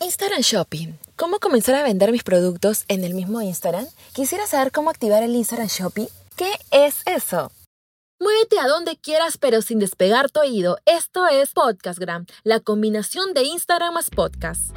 Instagram Shopping. ¿Cómo comenzar a vender mis productos en el mismo Instagram? ¿Quisiera saber cómo activar el Instagram Shopping? ¿Qué es eso? Muévete a donde quieras pero sin despegar tu oído. Esto es Podcastgram, la combinación de Instagram más podcast.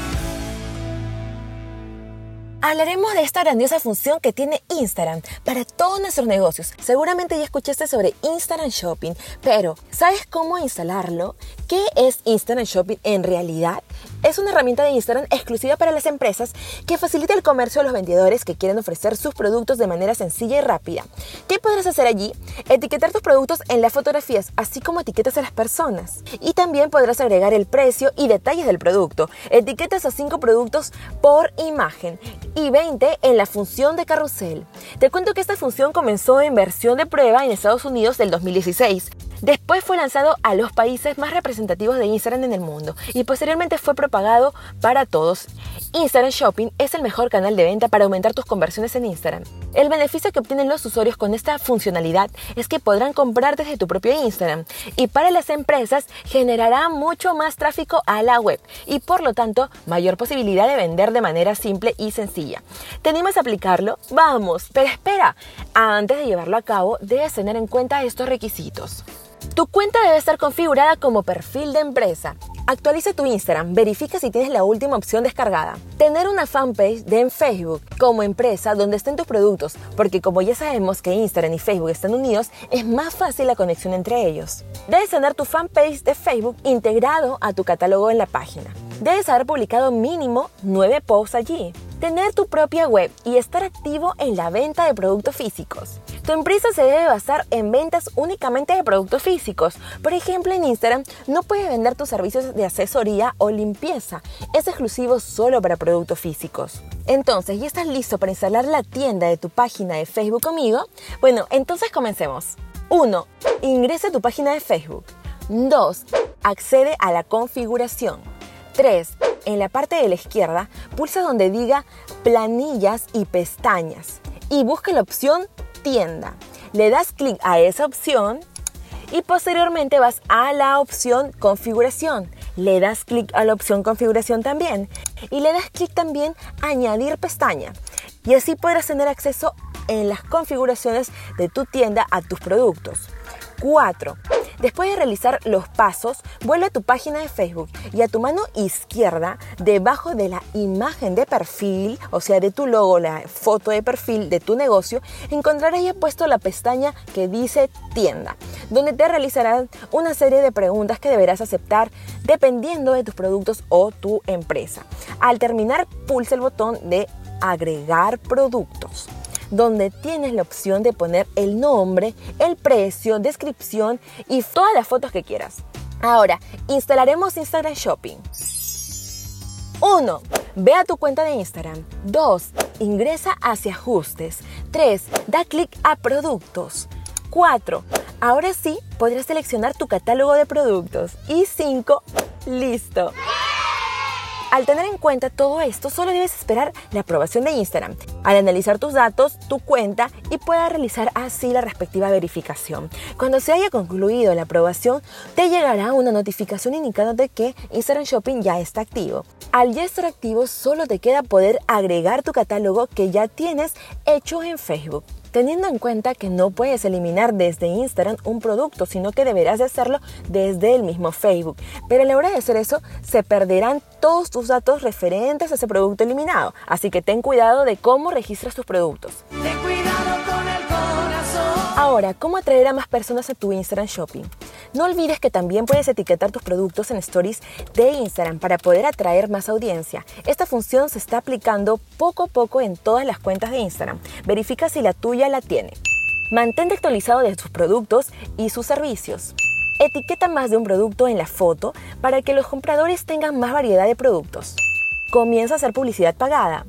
Hablaremos de esta grandiosa función que tiene Instagram para todos nuestros negocios. Seguramente ya escuchaste sobre Instagram Shopping, pero ¿sabes cómo instalarlo? ¿Qué es Instagram Shopping en realidad? Es una herramienta de Instagram exclusiva para las empresas que facilita el comercio a los vendedores que quieren ofrecer sus productos de manera sencilla y rápida. ¿Qué podrás hacer allí? Etiquetar tus productos en las fotografías, así como etiquetas a las personas. Y también podrás agregar el precio y detalles del producto. Etiquetas a 5 productos por imagen y 20 en la función de carrusel. Te cuento que esta función comenzó en versión de prueba en Estados Unidos del 2016. Después fue lanzado a los países más representativos de Instagram en el mundo y posteriormente fue propagado para todos. Instagram Shopping es el mejor canal de venta para aumentar tus conversiones en Instagram. El beneficio que obtienen los usuarios con esta funcionalidad es que podrán comprar desde tu propio Instagram y para las empresas generará mucho más tráfico a la web y por lo tanto mayor posibilidad de vender de manera simple y sencilla. ¿Te animas a aplicarlo? Vamos, pero espera, antes de llevarlo a cabo debes tener en cuenta estos requisitos. Tu cuenta debe estar configurada como perfil de empresa. Actualiza tu Instagram, verifica si tienes la última opción descargada. Tener una fanpage de en Facebook como empresa donde estén tus productos, porque como ya sabemos que Instagram y Facebook están unidos, es más fácil la conexión entre ellos. Debes tener tu fanpage de Facebook integrado a tu catálogo en la página. Debes haber publicado mínimo 9 posts allí. Tener tu propia web y estar activo en la venta de productos físicos. Tu empresa se debe basar en ventas únicamente de productos físicos. Por ejemplo, en Instagram no puedes vender tus servicios de asesoría o limpieza. Es exclusivo solo para productos físicos. Entonces, ¿ya estás listo para instalar la tienda de tu página de Facebook conmigo? Bueno, entonces comencemos. 1. Ingresa a tu página de Facebook. 2. Accede a la configuración. 3. En la parte de la izquierda, pulsa donde diga planillas y pestañas y busca la opción tienda. Le das clic a esa opción y posteriormente vas a la opción configuración. Le das clic a la opción configuración también y le das clic también a añadir pestaña. Y así podrás tener acceso en las configuraciones de tu tienda a tus productos. 4. Después de realizar los pasos, vuelve a tu página de Facebook y a tu mano izquierda, debajo de la imagen de perfil, o sea, de tu logo, la foto de perfil de tu negocio, encontrarás ya puesto la pestaña que dice tienda, donde te realizarán una serie de preguntas que deberás aceptar dependiendo de tus productos o tu empresa. Al terminar, pulsa el botón de agregar productos donde tienes la opción de poner el nombre, el precio, descripción y todas las fotos que quieras. Ahora, instalaremos Instagram Shopping. 1. Ve a tu cuenta de Instagram. 2. Ingresa hacia ajustes. 3. Da clic a productos. 4. Ahora sí podrás seleccionar tu catálogo de productos. Y 5. Listo. Al tener en cuenta todo esto, solo debes esperar la aprobación de Instagram al analizar tus datos, tu cuenta y pueda realizar así la respectiva verificación. Cuando se haya concluido la aprobación, te llegará una notificación indicándote que Instagram Shopping ya está activo. Al ya estar activo, solo te queda poder agregar tu catálogo que ya tienes hecho en Facebook teniendo en cuenta que no puedes eliminar desde Instagram un producto, sino que deberás de hacerlo desde el mismo Facebook. Pero a la hora de hacer eso, se perderán todos tus datos referentes a ese producto eliminado. Así que ten cuidado de cómo registras tus productos. Ahora, ¿cómo atraer a más personas a tu Instagram Shopping? No olvides que también puedes etiquetar tus productos en stories de Instagram para poder atraer más audiencia. Esta función se está aplicando poco a poco en todas las cuentas de Instagram. Verifica si la tuya la tiene. Mantente actualizado de tus productos y sus servicios. Etiqueta más de un producto en la foto para que los compradores tengan más variedad de productos. Comienza a hacer publicidad pagada.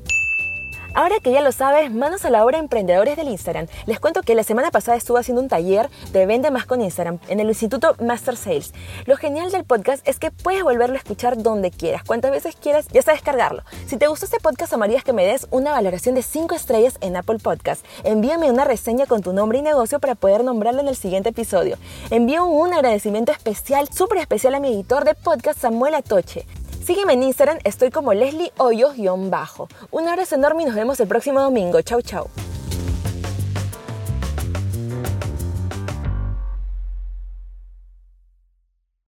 Ahora que ya lo sabes, manos a la obra emprendedores del Instagram. Les cuento que la semana pasada estuve haciendo un taller de Vende Más con Instagram en el Instituto Master Sales. Lo genial del podcast es que puedes volverlo a escuchar donde quieras, cuantas veces quieras, ya sabes cargarlo. Si te gustó este podcast, amarías que me des una valoración de 5 estrellas en Apple Podcast. Envíame una reseña con tu nombre y negocio para poder nombrarlo en el siguiente episodio. Envío un agradecimiento especial, súper especial a mi editor de podcast, Samuel Atoche. Sígueme en Instagram, estoy como Leslie Hoyos-bajo. Un abrazo enorme y nos vemos el próximo domingo. Chau, chau.